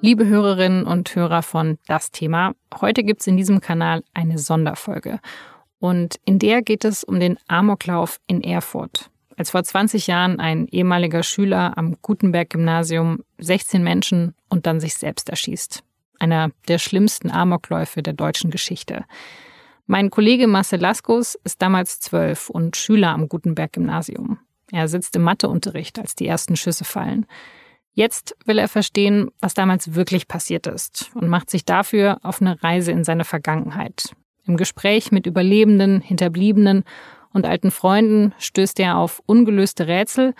Liebe Hörerinnen und Hörer von Das Thema, heute gibt es in diesem Kanal eine Sonderfolge. Und in der geht es um den Amoklauf in Erfurt. Als vor 20 Jahren ein ehemaliger Schüler am Gutenberg-Gymnasium 16 Menschen und dann sich selbst erschießt. Einer der schlimmsten Amokläufe der deutschen Geschichte. Mein Kollege Marcel Laskus ist damals zwölf und Schüler am Gutenberg-Gymnasium. Er sitzt im Matheunterricht, als die ersten Schüsse fallen. Jetzt will er verstehen, was damals wirklich passiert ist und macht sich dafür auf eine Reise in seine Vergangenheit. Im Gespräch mit Überlebenden, Hinterbliebenen und alten Freunden stößt er auf ungelöste Rätsel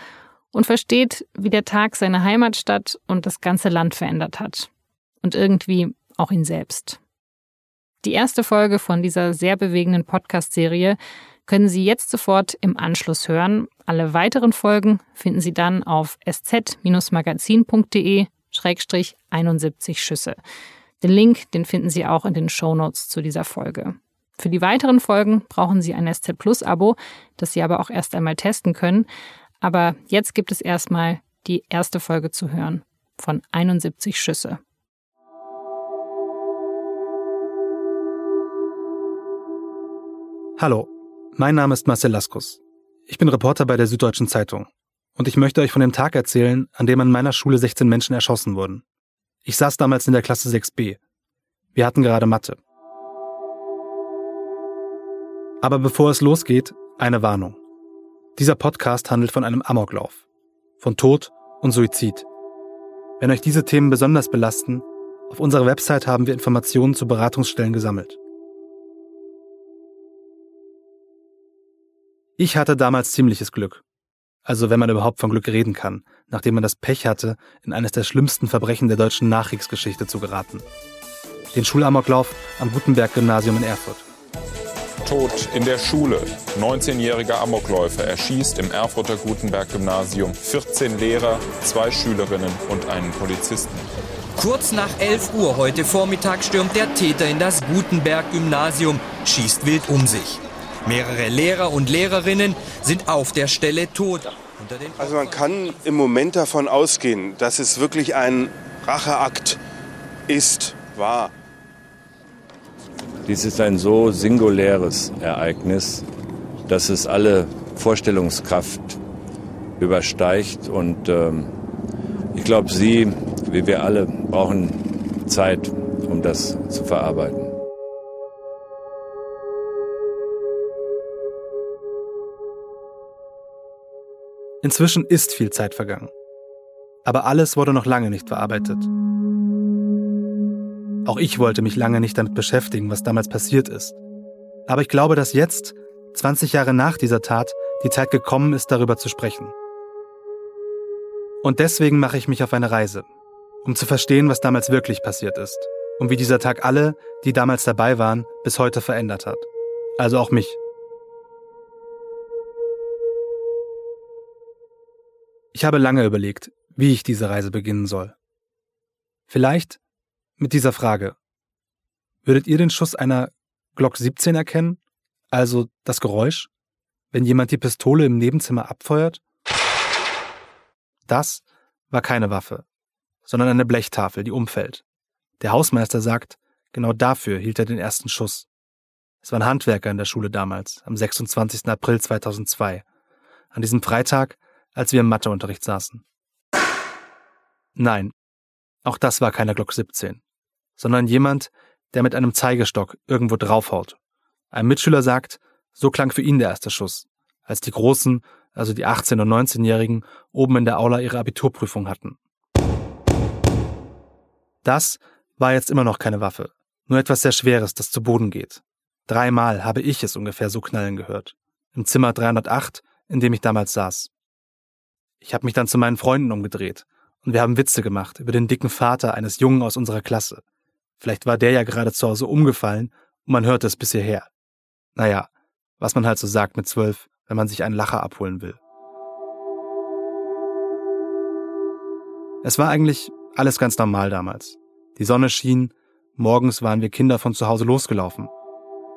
und versteht, wie der Tag seine Heimatstadt und das ganze Land verändert hat. Und irgendwie auch ihn selbst. Die erste Folge von dieser sehr bewegenden Podcast-Serie können Sie jetzt sofort im Anschluss hören. Alle weiteren Folgen finden Sie dann auf sz-magazin.de-71 Schüsse. Den Link, den finden Sie auch in den Shownotes zu dieser Folge. Für die weiteren Folgen brauchen Sie ein SZ Plus Abo, das Sie aber auch erst einmal testen können. Aber jetzt gibt es erstmal die erste Folge zu hören von 71 Schüsse. Hallo, mein Name ist Marcel Laskus. Ich bin Reporter bei der Süddeutschen Zeitung. Und ich möchte euch von dem Tag erzählen, an dem an meiner Schule 16 Menschen erschossen wurden. Ich saß damals in der Klasse 6b. Wir hatten gerade Mathe. Aber bevor es losgeht, eine Warnung. Dieser Podcast handelt von einem Amoklauf. Von Tod und Suizid. Wenn euch diese Themen besonders belasten, auf unserer Website haben wir Informationen zu Beratungsstellen gesammelt. Ich hatte damals ziemliches Glück. Also wenn man überhaupt von Glück reden kann, nachdem man das Pech hatte, in eines der schlimmsten Verbrechen der deutschen Nachkriegsgeschichte zu geraten. Den Schulamoklauf am Gutenberg-Gymnasium in Erfurt. Tod in der Schule. 19-jähriger Amokläufer erschießt im Erfurter Gutenberg-Gymnasium 14 Lehrer, zwei Schülerinnen und einen Polizisten. Kurz nach 11 Uhr heute Vormittag stürmt der Täter in das Gutenberg-Gymnasium, schießt wild um sich. Mehrere Lehrer und Lehrerinnen sind auf der Stelle tot. Also man kann im Moment davon ausgehen, dass es wirklich ein Racheakt ist, war. Dies ist ein so singuläres Ereignis, dass es alle Vorstellungskraft übersteigt. Und ähm, ich glaube, Sie, wie wir alle, brauchen Zeit, um das zu verarbeiten. Inzwischen ist viel Zeit vergangen. Aber alles wurde noch lange nicht verarbeitet. Auch ich wollte mich lange nicht damit beschäftigen, was damals passiert ist. Aber ich glaube, dass jetzt, 20 Jahre nach dieser Tat, die Zeit gekommen ist, darüber zu sprechen. Und deswegen mache ich mich auf eine Reise, um zu verstehen, was damals wirklich passiert ist und wie dieser Tag alle, die damals dabei waren, bis heute verändert hat. Also auch mich. Ich habe lange überlegt, wie ich diese Reise beginnen soll. Vielleicht mit dieser Frage. Würdet ihr den Schuss einer Glock 17 erkennen? Also das Geräusch, wenn jemand die Pistole im Nebenzimmer abfeuert? Das war keine Waffe, sondern eine Blechtafel, die umfällt. Der Hausmeister sagt, genau dafür hielt er den ersten Schuss. Es war ein Handwerker in der Schule damals, am 26. April 2002. An diesem Freitag als wir im Matheunterricht saßen. Nein, auch das war keiner Glock 17, sondern jemand, der mit einem Zeigestock irgendwo draufhaut. Ein Mitschüler sagt, so klang für ihn der erste Schuss, als die Großen, also die 18- und 19-Jährigen, oben in der Aula ihre Abiturprüfung hatten. Das war jetzt immer noch keine Waffe, nur etwas sehr Schweres, das zu Boden geht. Dreimal habe ich es ungefähr so knallen gehört. Im Zimmer 308, in dem ich damals saß. Ich habe mich dann zu meinen Freunden umgedreht und wir haben Witze gemacht über den dicken Vater eines Jungen aus unserer Klasse. Vielleicht war der ja gerade zu Hause umgefallen und man hörte es bis hierher. Naja, was man halt so sagt mit zwölf, wenn man sich einen Lacher abholen will. Es war eigentlich alles ganz normal damals. Die Sonne schien, morgens waren wir Kinder von zu Hause losgelaufen.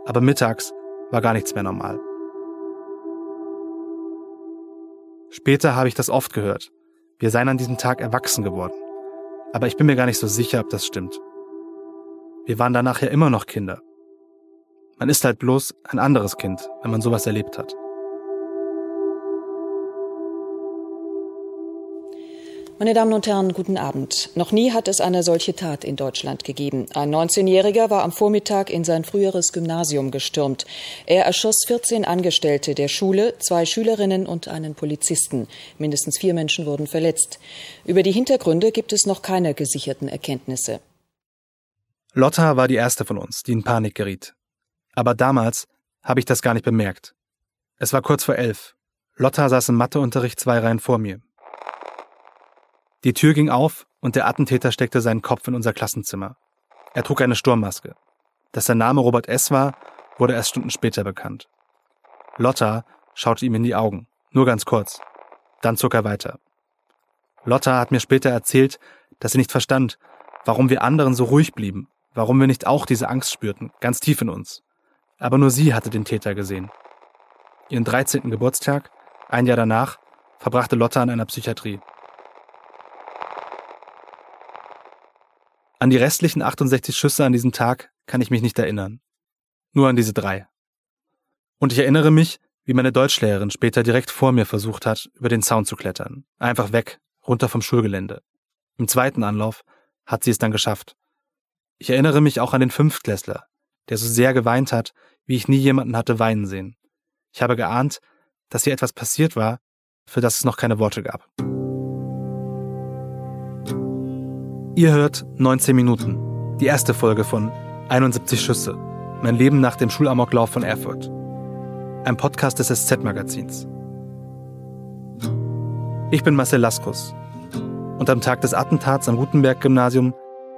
Aber mittags war gar nichts mehr normal. Später habe ich das oft gehört. Wir seien an diesem Tag erwachsen geworden. Aber ich bin mir gar nicht so sicher, ob das stimmt. Wir waren danach ja immer noch Kinder. Man ist halt bloß ein anderes Kind, wenn man sowas erlebt hat. Meine Damen und Herren, guten Abend. Noch nie hat es eine solche Tat in Deutschland gegeben. Ein 19-Jähriger war am Vormittag in sein früheres Gymnasium gestürmt. Er erschoss 14 Angestellte der Schule, zwei Schülerinnen und einen Polizisten. Mindestens vier Menschen wurden verletzt. Über die Hintergründe gibt es noch keine gesicherten Erkenntnisse. Lotta war die erste von uns, die in Panik geriet. Aber damals habe ich das gar nicht bemerkt. Es war kurz vor elf. Lotta saß im Matheunterricht zwei Reihen vor mir. Die Tür ging auf und der Attentäter steckte seinen Kopf in unser Klassenzimmer. Er trug eine Sturmmaske. Dass sein Name Robert S. war, wurde erst Stunden später bekannt. Lotta schaute ihm in die Augen, nur ganz kurz. Dann zog er weiter. Lotta hat mir später erzählt, dass sie nicht verstand, warum wir anderen so ruhig blieben, warum wir nicht auch diese Angst spürten, ganz tief in uns. Aber nur sie hatte den Täter gesehen. Ihren 13. Geburtstag, ein Jahr danach, verbrachte Lotta in einer Psychiatrie. An die restlichen 68 Schüsse an diesem Tag kann ich mich nicht erinnern. Nur an diese drei. Und ich erinnere mich, wie meine Deutschlehrerin später direkt vor mir versucht hat, über den Zaun zu klettern. Einfach weg, runter vom Schulgelände. Im zweiten Anlauf hat sie es dann geschafft. Ich erinnere mich auch an den Fünftklässler, der so sehr geweint hat, wie ich nie jemanden hatte weinen sehen. Ich habe geahnt, dass hier etwas passiert war, für das es noch keine Worte gab. Ihr hört 19 Minuten, die erste Folge von 71 Schüsse, mein Leben nach dem Schulamoklauf von Erfurt. Ein Podcast des SZ-Magazins. Ich bin Marcel Laskus und am Tag des Attentats am Gutenberg-Gymnasium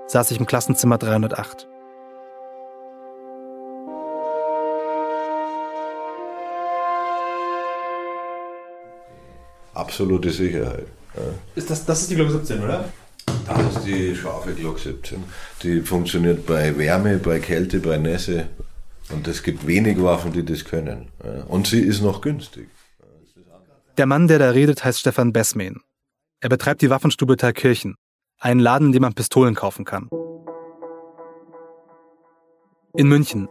saß ich im Klassenzimmer 308. Absolute Sicherheit. Ja. Ist das, das ist die Glock 17, oder? Das ist die scharfe Glock 17. Die funktioniert bei Wärme, bei Kälte, bei Nässe. Und es gibt wenig Waffen, die das können. Und sie ist noch günstig. Der Mann, der da redet, heißt Stefan Bessmen. Er betreibt die Waffenstube Thalkirchen, einen Laden, in dem man Pistolen kaufen kann. In München,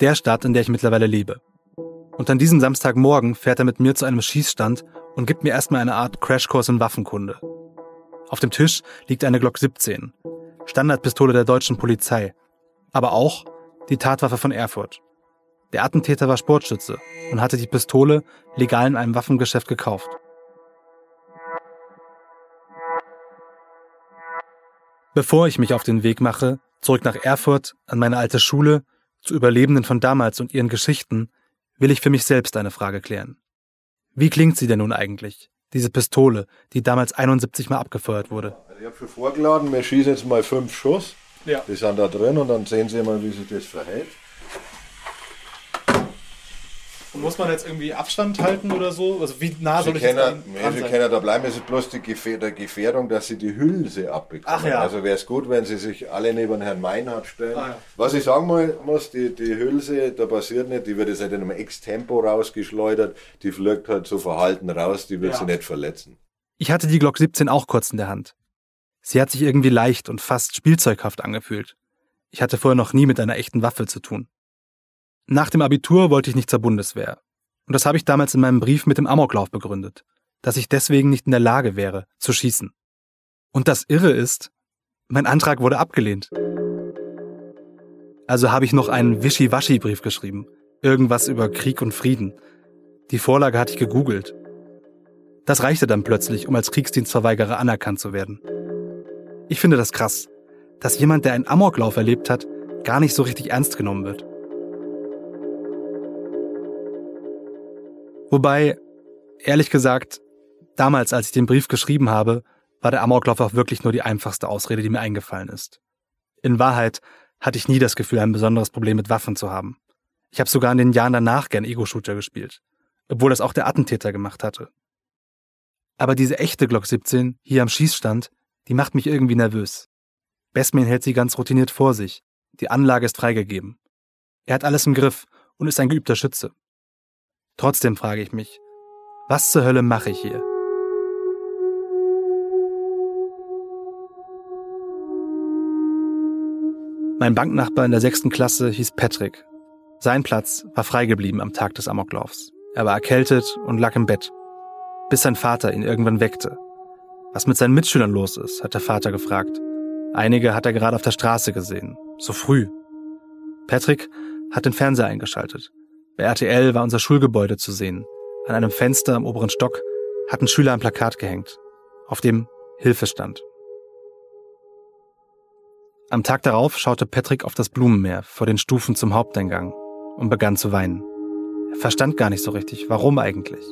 der Stadt, in der ich mittlerweile lebe. Und an diesem Samstagmorgen fährt er mit mir zu einem Schießstand und gibt mir erstmal eine Art Crashkurs in Waffenkunde. Auf dem Tisch liegt eine Glock 17, Standardpistole der deutschen Polizei, aber auch die Tatwaffe von Erfurt. Der Attentäter war Sportschütze und hatte die Pistole legal in einem Waffengeschäft gekauft. Bevor ich mich auf den Weg mache, zurück nach Erfurt, an meine alte Schule, zu Überlebenden von damals und ihren Geschichten, will ich für mich selbst eine Frage klären. Wie klingt sie denn nun eigentlich? Diese Pistole, die damals 71 Mal abgefeuert wurde. Also ich habe schon vorgeladen, wir schießen jetzt mal fünf Schuss. Ja. Die sind da drin und dann sehen Sie mal, wie sich das verhält. Und muss man jetzt irgendwie Abstand halten oder so? Also wie nah Sie soll ich können, jetzt Sie können da bleiben, es ist bloß die Gefähr der Gefährdung, dass Sie die Hülse abbekommen. Ach ja. Also wäre es gut, wenn Sie sich alle neben Herrn Meinhardt stellen. Ah ja. Was ich sagen muss, die, die Hülse, da passiert nicht, die wird jetzt nicht in einem Ex-Tempo rausgeschleudert, die fliegt halt so verhalten raus, die wird Ja. Sie nicht verletzen. Ich hatte die Glock 17 auch kurz in der Hand. Sie hat sich irgendwie leicht und fast spielzeughaft angefühlt. Ich hatte vorher noch nie mit einer echten Waffe zu tun. Nach dem Abitur wollte ich nicht zur Bundeswehr. Und das habe ich damals in meinem Brief mit dem Amoklauf begründet, dass ich deswegen nicht in der Lage wäre, zu schießen. Und das Irre ist, mein Antrag wurde abgelehnt. Also habe ich noch einen Wischiwaschi-Brief geschrieben. Irgendwas über Krieg und Frieden. Die Vorlage hatte ich gegoogelt. Das reichte dann plötzlich, um als Kriegsdienstverweigerer anerkannt zu werden. Ich finde das krass, dass jemand, der einen Amoklauf erlebt hat, gar nicht so richtig ernst genommen wird. Wobei, ehrlich gesagt, damals, als ich den Brief geschrieben habe, war der Amoklauf auch wirklich nur die einfachste Ausrede, die mir eingefallen ist. In Wahrheit hatte ich nie das Gefühl, ein besonderes Problem mit Waffen zu haben. Ich habe sogar in den Jahren danach gern Ego-Shooter gespielt, obwohl das auch der Attentäter gemacht hatte. Aber diese echte Glock 17 hier am Schießstand, die macht mich irgendwie nervös. Bessman hält sie ganz routiniert vor sich. Die Anlage ist freigegeben. Er hat alles im Griff und ist ein geübter Schütze. Trotzdem frage ich mich, was zur Hölle mache ich hier? Mein Banknachbar in der sechsten Klasse hieß Patrick. Sein Platz war frei geblieben am Tag des Amoklaufs. Er war erkältet und lag im Bett, bis sein Vater ihn irgendwann weckte. Was mit seinen Mitschülern los ist, hat der Vater gefragt. Einige hat er gerade auf der Straße gesehen. So früh. Patrick hat den Fernseher eingeschaltet. Bei RTL war unser Schulgebäude zu sehen. An einem Fenster im oberen Stock hat ein Schüler ein Plakat gehängt, auf dem Hilfe stand. Am Tag darauf schaute Patrick auf das Blumenmeer vor den Stufen zum Haupteingang und begann zu weinen. Er verstand gar nicht so richtig, warum eigentlich.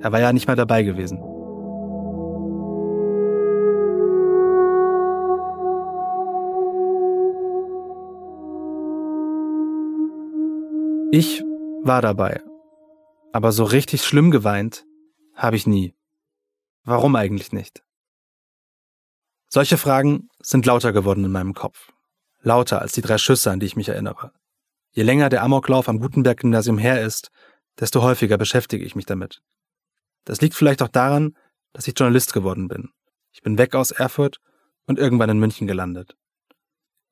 Er war ja nicht mal dabei gewesen. Ich war dabei, aber so richtig schlimm geweint habe ich nie. Warum eigentlich nicht? Solche Fragen sind lauter geworden in meinem Kopf. Lauter als die drei Schüsse, an die ich mich erinnere. Je länger der Amoklauf am Gutenberg-Gymnasium her ist, desto häufiger beschäftige ich mich damit. Das liegt vielleicht auch daran, dass ich Journalist geworden bin. Ich bin weg aus Erfurt und irgendwann in München gelandet.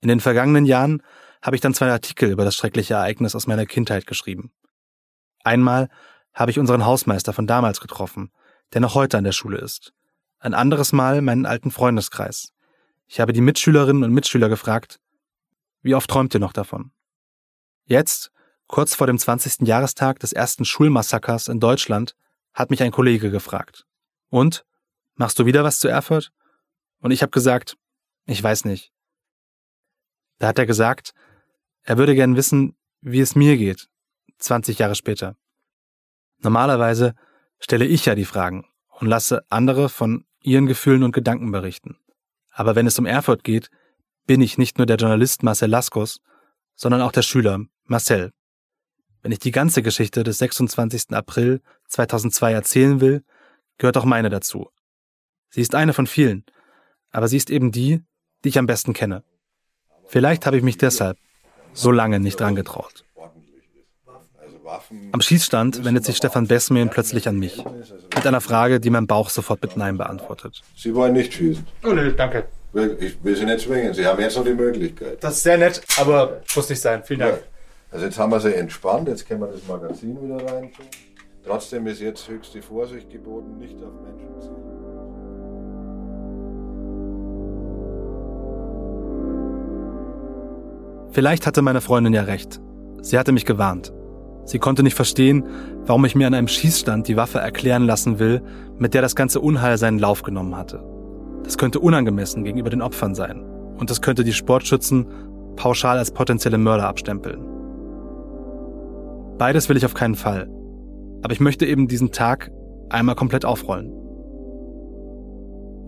In den vergangenen Jahren habe ich dann zwei Artikel über das schreckliche Ereignis aus meiner Kindheit geschrieben. Einmal habe ich unseren Hausmeister von damals getroffen, der noch heute an der Schule ist ein anderes Mal meinen alten Freundeskreis. Ich habe die Mitschülerinnen und Mitschüler gefragt, wie oft träumt ihr noch davon? Jetzt, kurz vor dem 20. Jahrestag des ersten Schulmassakers in Deutschland, hat mich ein Kollege gefragt. Und? Machst du wieder was zu Erfurt? Und ich habe gesagt, ich weiß nicht. Da hat er gesagt, er würde gern wissen, wie es mir geht, 20 Jahre später. Normalerweise stelle ich ja die Fragen und lasse andere von ihren Gefühlen und Gedanken berichten. Aber wenn es um Erfurt geht, bin ich nicht nur der Journalist Marcel Laskos, sondern auch der Schüler Marcel. Wenn ich die ganze Geschichte des 26. April 2002 erzählen will, gehört auch meine dazu. Sie ist eine von vielen, aber sie ist eben die, die ich am besten kenne. Vielleicht habe ich mich deshalb so lange nicht dran getraut. Am Schießstand wendet sich Stefan Besmein plötzlich an mich. Mit einer Frage, die mein Bauch sofort mit Nein beantwortet. Sie wollen nicht schießen? Oh, nee, danke. Ich will Sie nicht zwingen. Sie haben jetzt noch die Möglichkeit. Das ist sehr nett, aber muss nicht sein. Vielen Dank. Ja. Also jetzt haben wir sie entspannt. Jetzt können wir das Magazin wieder rein tun. Trotzdem ist jetzt höchste Vorsicht geboten, nicht auf Menschen zu zielen. Vielleicht hatte meine Freundin ja recht. Sie hatte mich gewarnt. Sie konnte nicht verstehen, warum ich mir an einem Schießstand die Waffe erklären lassen will, mit der das ganze Unheil seinen Lauf genommen hatte. Das könnte unangemessen gegenüber den Opfern sein. Und das könnte die Sportschützen pauschal als potenzielle Mörder abstempeln. Beides will ich auf keinen Fall. Aber ich möchte eben diesen Tag einmal komplett aufrollen.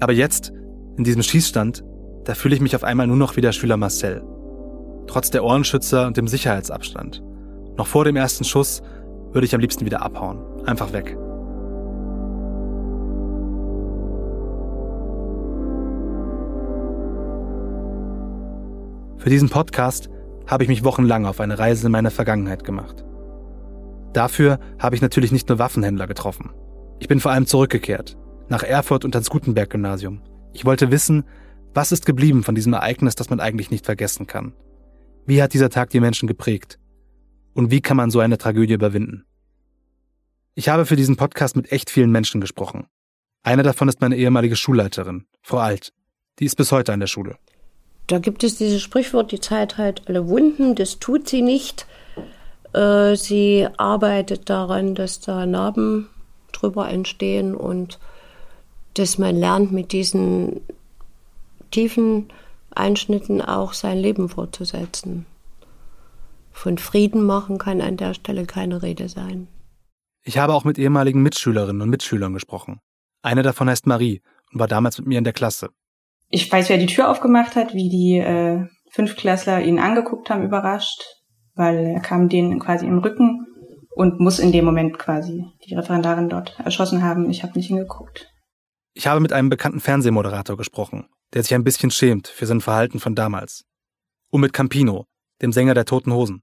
Aber jetzt, in diesem Schießstand, da fühle ich mich auf einmal nur noch wie der Schüler Marcel. Trotz der Ohrenschützer und dem Sicherheitsabstand. Noch vor dem ersten Schuss würde ich am liebsten wieder abhauen. Einfach weg. Für diesen Podcast habe ich mich wochenlang auf eine Reise in meine Vergangenheit gemacht. Dafür habe ich natürlich nicht nur Waffenhändler getroffen. Ich bin vor allem zurückgekehrt, nach Erfurt und ans Gutenberg-Gymnasium. Ich wollte wissen, was ist geblieben von diesem Ereignis, das man eigentlich nicht vergessen kann. Wie hat dieser Tag die Menschen geprägt? Und wie kann man so eine Tragödie überwinden? Ich habe für diesen Podcast mit echt vielen Menschen gesprochen. Eine davon ist meine ehemalige Schulleiterin, Frau Alt. Die ist bis heute an der Schule. Da gibt es dieses Sprichwort, die Zeit heilt alle Wunden, das tut sie nicht. Äh, sie arbeitet daran, dass da Narben drüber entstehen und dass man lernt, mit diesen tiefen Einschnitten auch sein Leben fortzusetzen. Von Frieden machen kann an der Stelle keine Rede sein. Ich habe auch mit ehemaligen Mitschülerinnen und Mitschülern gesprochen. Eine davon heißt Marie und war damals mit mir in der Klasse. Ich weiß, wer die Tür aufgemacht hat, wie die äh, Fünftklässler ihn angeguckt haben, überrascht, weil er kam denen quasi im Rücken und muss in dem Moment quasi die Referendarin dort erschossen haben. Ich habe nicht hingeguckt. Ich habe mit einem bekannten Fernsehmoderator gesprochen, der sich ein bisschen schämt für sein Verhalten von damals. Und mit Campino, dem Sänger der Toten Hosen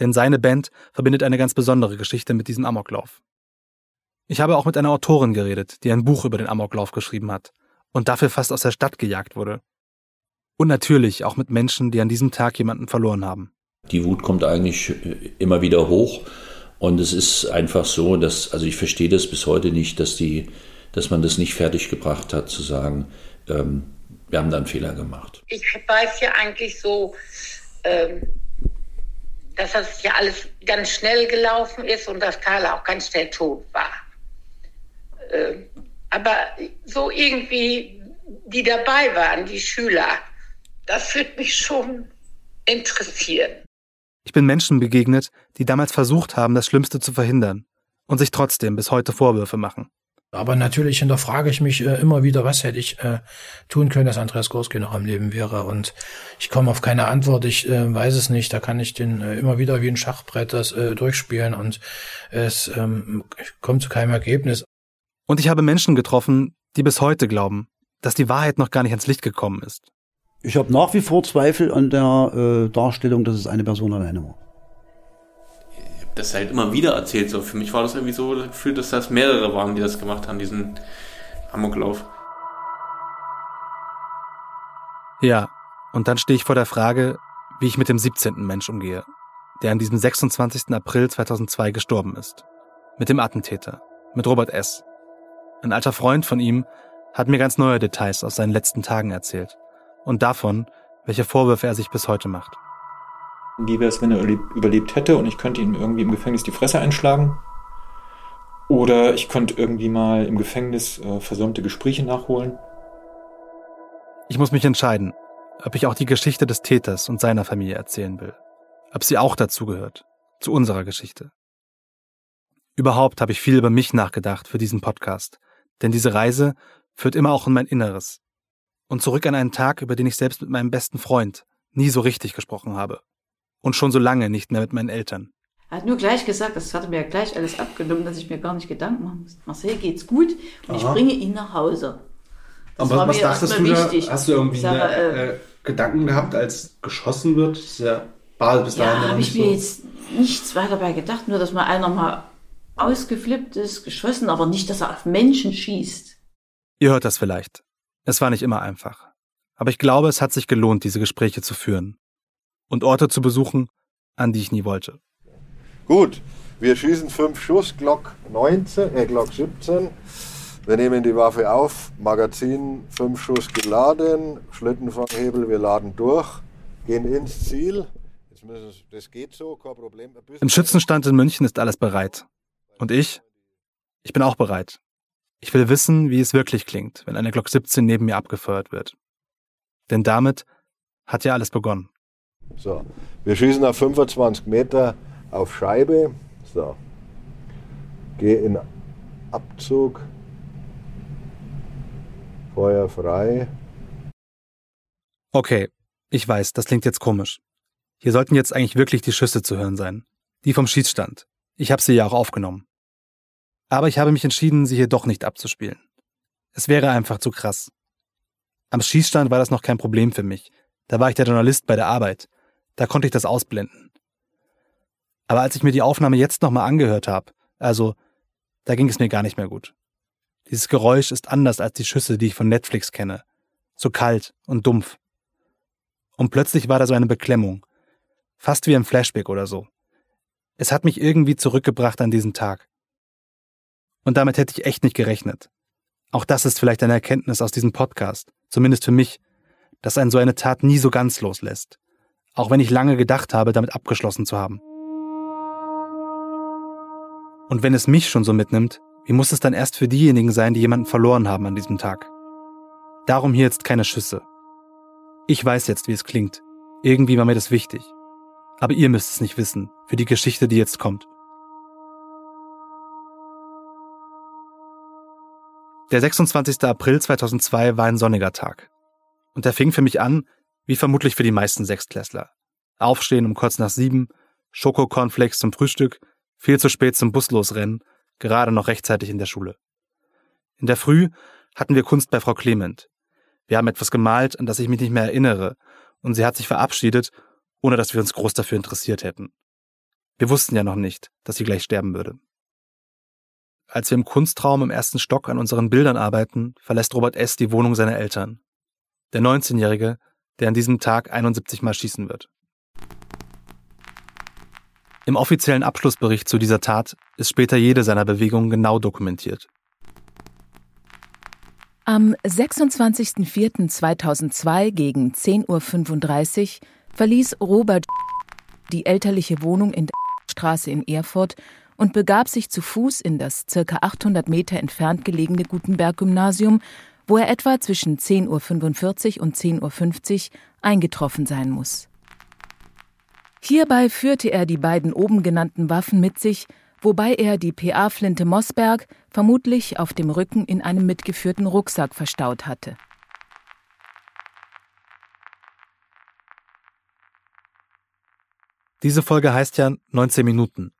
denn seine Band verbindet eine ganz besondere Geschichte mit diesem Amoklauf. Ich habe auch mit einer Autorin geredet, die ein Buch über den Amoklauf geschrieben hat und dafür fast aus der Stadt gejagt wurde. Und natürlich auch mit Menschen, die an diesem Tag jemanden verloren haben. Die Wut kommt eigentlich äh, immer wieder hoch. Und es ist einfach so, dass, also ich verstehe das bis heute nicht, dass die, dass man das nicht fertig gebracht hat, zu sagen, ähm, wir haben da einen Fehler gemacht. Ich weiß ja eigentlich so, ähm, dass das ja alles ganz schnell gelaufen ist und dass Carla auch ganz schnell tot war. Ähm, aber so irgendwie, die dabei waren, die Schüler, das würde mich schon interessieren. Ich bin Menschen begegnet, die damals versucht haben, das Schlimmste zu verhindern und sich trotzdem bis heute Vorwürfe machen. Aber natürlich hinterfrage ich mich äh, immer wieder, was hätte ich äh, tun können, dass Andreas Gorski noch am Leben wäre. Und ich komme auf keine Antwort, ich äh, weiß es nicht. Da kann ich den äh, immer wieder wie ein Schachbrett das äh, durchspielen und es ähm, kommt zu keinem Ergebnis. Und ich habe Menschen getroffen, die bis heute glauben, dass die Wahrheit noch gar nicht ans Licht gekommen ist. Ich habe nach wie vor Zweifel an der äh, Darstellung, dass es eine Person alleine war das halt immer wieder erzählt. So für mich war das irgendwie so das Gefühl, dass das mehrere waren, die das gemacht haben, diesen Amoklauf. Ja, und dann stehe ich vor der Frage, wie ich mit dem 17. Mensch umgehe, der an diesem 26. April 2002 gestorben ist. Mit dem Attentäter, mit Robert S. Ein alter Freund von ihm hat mir ganz neue Details aus seinen letzten Tagen erzählt und davon, welche Vorwürfe er sich bis heute macht. Wie wäre es, wenn er überlebt hätte und ich könnte ihm irgendwie im Gefängnis die Fresse einschlagen? Oder ich könnte irgendwie mal im Gefängnis äh, versäumte Gespräche nachholen? Ich muss mich entscheiden, ob ich auch die Geschichte des Täters und seiner Familie erzählen will. Ob sie auch dazugehört, zu unserer Geschichte. Überhaupt habe ich viel über mich nachgedacht für diesen Podcast, denn diese Reise führt immer auch in mein Inneres. Und zurück an einen Tag, über den ich selbst mit meinem besten Freund nie so richtig gesprochen habe und schon so lange nicht mehr mit meinen Eltern. Er hat nur gleich gesagt, das hatte mir ja gleich alles abgenommen, dass ich mir gar nicht Gedanken machen muss. Marcel geht's gut und Aha. ich bringe ihn nach Hause. Das Aber was dachtest du da? Hast du irgendwie sage, eine, äh, Gedanken gehabt, als geschossen wird? Das ist ja bis dahin ja, habe ich so. mir jetzt nichts weiter dabei gedacht, nur dass mal einer mal ausgeflippt ist, geschossen, aber nicht, dass er auf Menschen schießt. Ihr hört das vielleicht. Es war nicht immer einfach. Aber ich glaube, es hat sich gelohnt, diese Gespräche zu führen und Orte zu besuchen, an die ich nie wollte. Gut, wir schießen fünf Schuss, Glock 19, äh, Glock 17. Wir nehmen die Waffe auf, Magazin, fünf Schuss geladen, Schlittenfanghebel, wir laden durch, gehen ins Ziel. Das geht so, kein Problem. Im Schützenstand in München ist alles bereit. Und ich? Ich bin auch bereit. Ich will wissen, wie es wirklich klingt, wenn eine Glock 17 neben mir abgefeuert wird. Denn damit hat ja alles begonnen. So, wir schießen auf 25 Meter auf Scheibe. So, gehe in Abzug. Feuer frei. Okay, ich weiß, das klingt jetzt komisch. Hier sollten jetzt eigentlich wirklich die Schüsse zu hören sein. Die vom Schießstand. Ich habe sie ja auch aufgenommen. Aber ich habe mich entschieden, sie hier doch nicht abzuspielen. Es wäre einfach zu krass. Am Schießstand war das noch kein Problem für mich. Da war ich der Journalist bei der Arbeit. Da konnte ich das ausblenden. Aber als ich mir die Aufnahme jetzt nochmal angehört habe, also, da ging es mir gar nicht mehr gut. Dieses Geräusch ist anders als die Schüsse, die ich von Netflix kenne. So kalt und dumpf. Und plötzlich war da so eine Beklemmung. Fast wie ein Flashback oder so. Es hat mich irgendwie zurückgebracht an diesen Tag. Und damit hätte ich echt nicht gerechnet. Auch das ist vielleicht eine Erkenntnis aus diesem Podcast, zumindest für mich, dass ein so eine Tat nie so ganz loslässt auch wenn ich lange gedacht habe, damit abgeschlossen zu haben. Und wenn es mich schon so mitnimmt, wie muss es dann erst für diejenigen sein, die jemanden verloren haben an diesem Tag? Darum hier jetzt keine Schüsse. Ich weiß jetzt, wie es klingt. Irgendwie war mir das wichtig. Aber ihr müsst es nicht wissen, für die Geschichte, die jetzt kommt. Der 26. April 2002 war ein sonniger Tag. Und er fing für mich an, wie vermutlich für die meisten Sechstklässler. Aufstehen um kurz nach sieben, Schokokornflakes zum Frühstück, viel zu spät zum Buslosrennen, gerade noch rechtzeitig in der Schule. In der Früh hatten wir Kunst bei Frau Clement. Wir haben etwas gemalt, an das ich mich nicht mehr erinnere, und sie hat sich verabschiedet, ohne dass wir uns groß dafür interessiert hätten. Wir wussten ja noch nicht, dass sie gleich sterben würde. Als wir im Kunstraum im ersten Stock an unseren Bildern arbeiten, verlässt Robert S. die Wohnung seiner Eltern. Der 19-Jährige der an diesem Tag 71 Mal schießen wird. Im offiziellen Abschlussbericht zu dieser Tat ist später jede seiner Bewegungen genau dokumentiert. Am 26.04.2002 gegen 10.35 Uhr verließ Robert die elterliche Wohnung in der Straße in Erfurt und begab sich zu Fuß in das circa 800 Meter entfernt gelegene Gutenberg-Gymnasium, wo er etwa zwischen 10.45 Uhr und 10.50 Uhr eingetroffen sein muss. Hierbei führte er die beiden oben genannten Waffen mit sich, wobei er die PA-Flinte Mossberg vermutlich auf dem Rücken in einem mitgeführten Rucksack verstaut hatte. Diese Folge heißt ja 19 Minuten,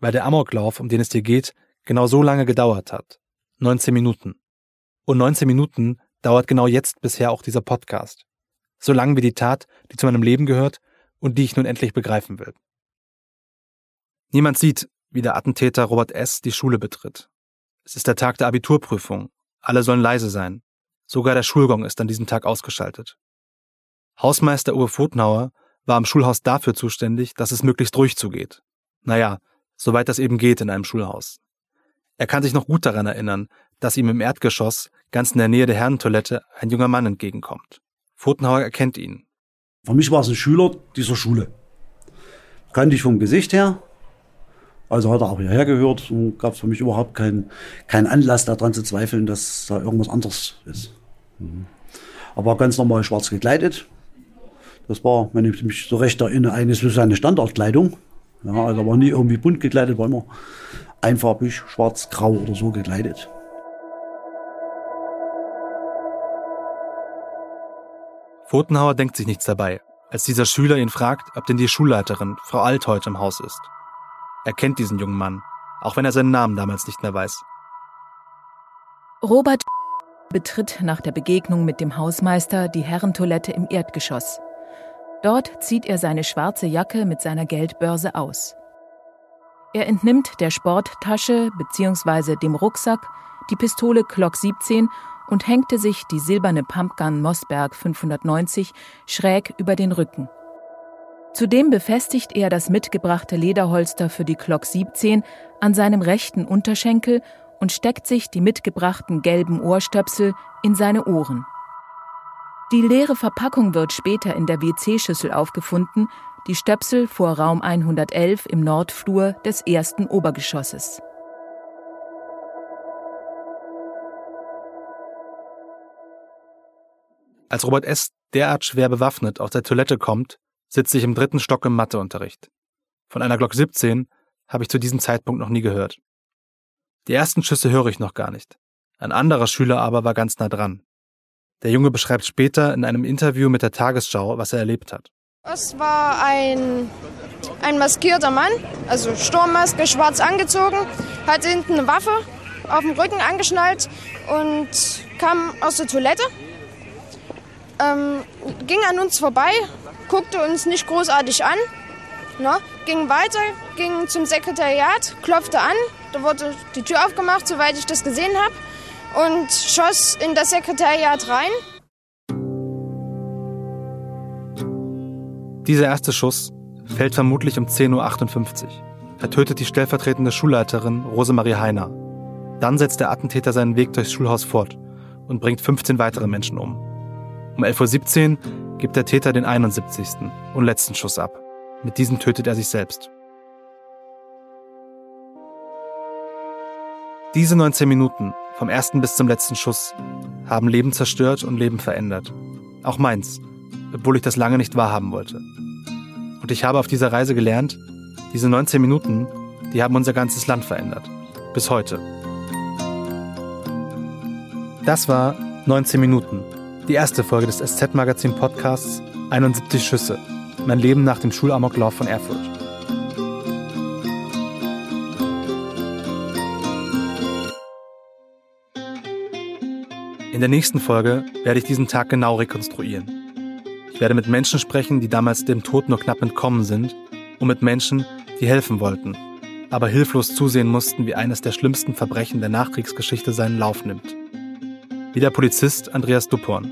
weil der Amoklauf, um den es dir geht, genau so lange gedauert hat. 19 Minuten. Und 19 Minuten dauert genau jetzt bisher auch dieser Podcast. So lang wie die Tat, die zu meinem Leben gehört und die ich nun endlich begreifen will. Niemand sieht, wie der Attentäter Robert S. die Schule betritt. Es ist der Tag der Abiturprüfung. Alle sollen leise sein. Sogar der Schulgong ist an diesem Tag ausgeschaltet. Hausmeister Uwe Fotenhauer war am Schulhaus dafür zuständig, dass es möglichst ruhig zugeht. Naja, soweit das eben geht in einem Schulhaus. Er kann sich noch gut daran erinnern, dass ihm im Erdgeschoss, ganz in der Nähe der Herrentoilette, ein junger Mann entgegenkommt. Fotenhauer erkennt ihn. Für mich war es ein Schüler dieser Schule. Kannte ich vom Gesicht her. Also hat er auch hierher gehört und gab es für mich überhaupt keinen kein Anlass daran zu zweifeln, dass da irgendwas anderes ist. Mhm. Aber ganz normal schwarz gekleidet. Das war, wenn ich mich so recht erinnere, so seine Standardkleidung. Ja, also war nie irgendwie bunt gekleidet, war immer einfarbig, schwarz-grau oder so gekleidet. Fotenhauer denkt sich nichts dabei, als dieser Schüler ihn fragt, ob denn die Schulleiterin, Frau Alt, heute im Haus ist. Er kennt diesen jungen Mann, auch wenn er seinen Namen damals nicht mehr weiß. Robert betritt nach der Begegnung mit dem Hausmeister die Herrentoilette im Erdgeschoss. Dort zieht er seine schwarze Jacke mit seiner Geldbörse aus. Er entnimmt der Sporttasche bzw. dem Rucksack die Pistole Glock 17 und hängte sich die silberne Pumpgun Mossberg 590 schräg über den Rücken. Zudem befestigt er das mitgebrachte Lederholster für die Glock 17 an seinem rechten Unterschenkel und steckt sich die mitgebrachten gelben Ohrstöpsel in seine Ohren. Die leere Verpackung wird später in der WC-Schüssel aufgefunden, die Stöpsel vor Raum 111 im Nordflur des ersten Obergeschosses. Als Robert S. derart schwer bewaffnet aus der Toilette kommt, sitze ich im dritten Stock im Matheunterricht. Von einer Glock 17 habe ich zu diesem Zeitpunkt noch nie gehört. Die ersten Schüsse höre ich noch gar nicht. Ein anderer Schüler aber war ganz nah dran. Der Junge beschreibt später in einem Interview mit der Tagesschau, was er erlebt hat. Es war ein, ein maskierter Mann, also Sturmmaske, schwarz angezogen, hat hinten eine Waffe auf dem Rücken angeschnallt und kam aus der Toilette ähm, ging an uns vorbei, guckte uns nicht großartig an, ne? ging weiter, ging zum Sekretariat, klopfte an, da wurde die Tür aufgemacht, soweit ich das gesehen habe, und schoss in das Sekretariat rein. Dieser erste Schuss fällt vermutlich um 10.58 Uhr. Er tötet die stellvertretende Schulleiterin Rosemarie Heiner. Dann setzt der Attentäter seinen Weg durchs Schulhaus fort und bringt 15 weitere Menschen um. Um 11.17 Uhr gibt der Täter den 71. und letzten Schuss ab. Mit diesem tötet er sich selbst. Diese 19 Minuten, vom ersten bis zum letzten Schuss, haben Leben zerstört und Leben verändert. Auch meins, obwohl ich das lange nicht wahrhaben wollte. Und ich habe auf dieser Reise gelernt, diese 19 Minuten, die haben unser ganzes Land verändert. Bis heute. Das war 19 Minuten die erste Folge des SZ-Magazin-Podcasts 71 Schüsse. Mein Leben nach dem Schulamoklauf von Erfurt. In der nächsten Folge werde ich diesen Tag genau rekonstruieren. Werde mit Menschen sprechen, die damals dem Tod nur knapp entkommen sind, und mit Menschen, die helfen wollten, aber hilflos zusehen mussten, wie eines der schlimmsten Verbrechen der Nachkriegsgeschichte seinen Lauf nimmt wie der Polizist Andreas Dupporn.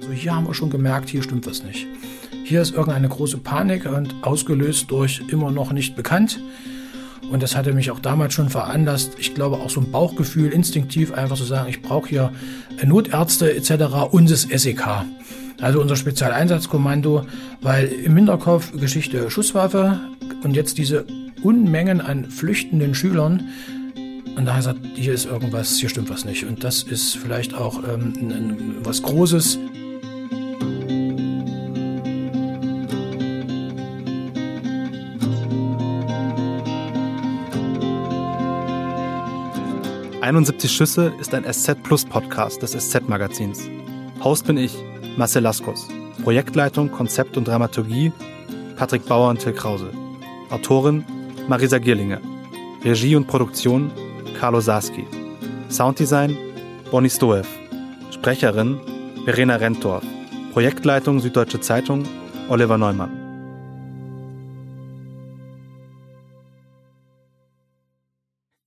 So, hier haben wir schon gemerkt, hier stimmt was nicht. Hier ist irgendeine große Panik und ausgelöst durch immer noch nicht bekannt. Und das hatte mich auch damals schon veranlasst, ich glaube auch so ein Bauchgefühl, instinktiv einfach zu sagen, ich brauche hier Notärzte etc. und das SEK. Also unser Spezialeinsatzkommando, weil im Hinterkopf Geschichte Schusswaffe und jetzt diese Unmengen an flüchtenden Schülern. Und da sagt, hier ist irgendwas, hier stimmt was nicht. Und das ist vielleicht auch ähm, was Großes. 71 Schüsse ist ein SZ Plus Podcast des SZ Magazins. Host bin ich, Marcel Laskos. Projektleitung, Konzept und Dramaturgie Patrick Bauer und Till Krause. Autorin Marisa Gierlinger. Regie und Produktion Carlo Sarski. Sounddesign Bonnie Stoev. Sprecherin Verena Rentorf. Projektleitung Süddeutsche Zeitung Oliver Neumann.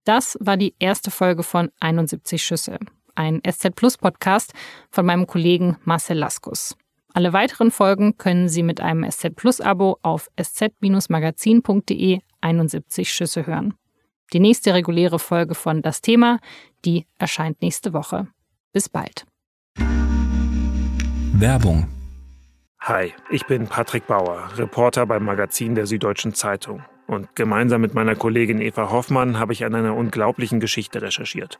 Das war die erste Folge von 71 Schüsse, ein SZ Plus Podcast von meinem Kollegen Marcel Laskus. Alle weiteren Folgen können Sie mit einem SZ Plus Abo auf sz-magazin.de 71 Schüsse hören. Die nächste reguläre Folge von Das Thema, die erscheint nächste Woche. Bis bald. Werbung. Hi, ich bin Patrick Bauer, Reporter beim Magazin der Süddeutschen Zeitung. Und gemeinsam mit meiner Kollegin Eva Hoffmann habe ich an einer unglaublichen Geschichte recherchiert.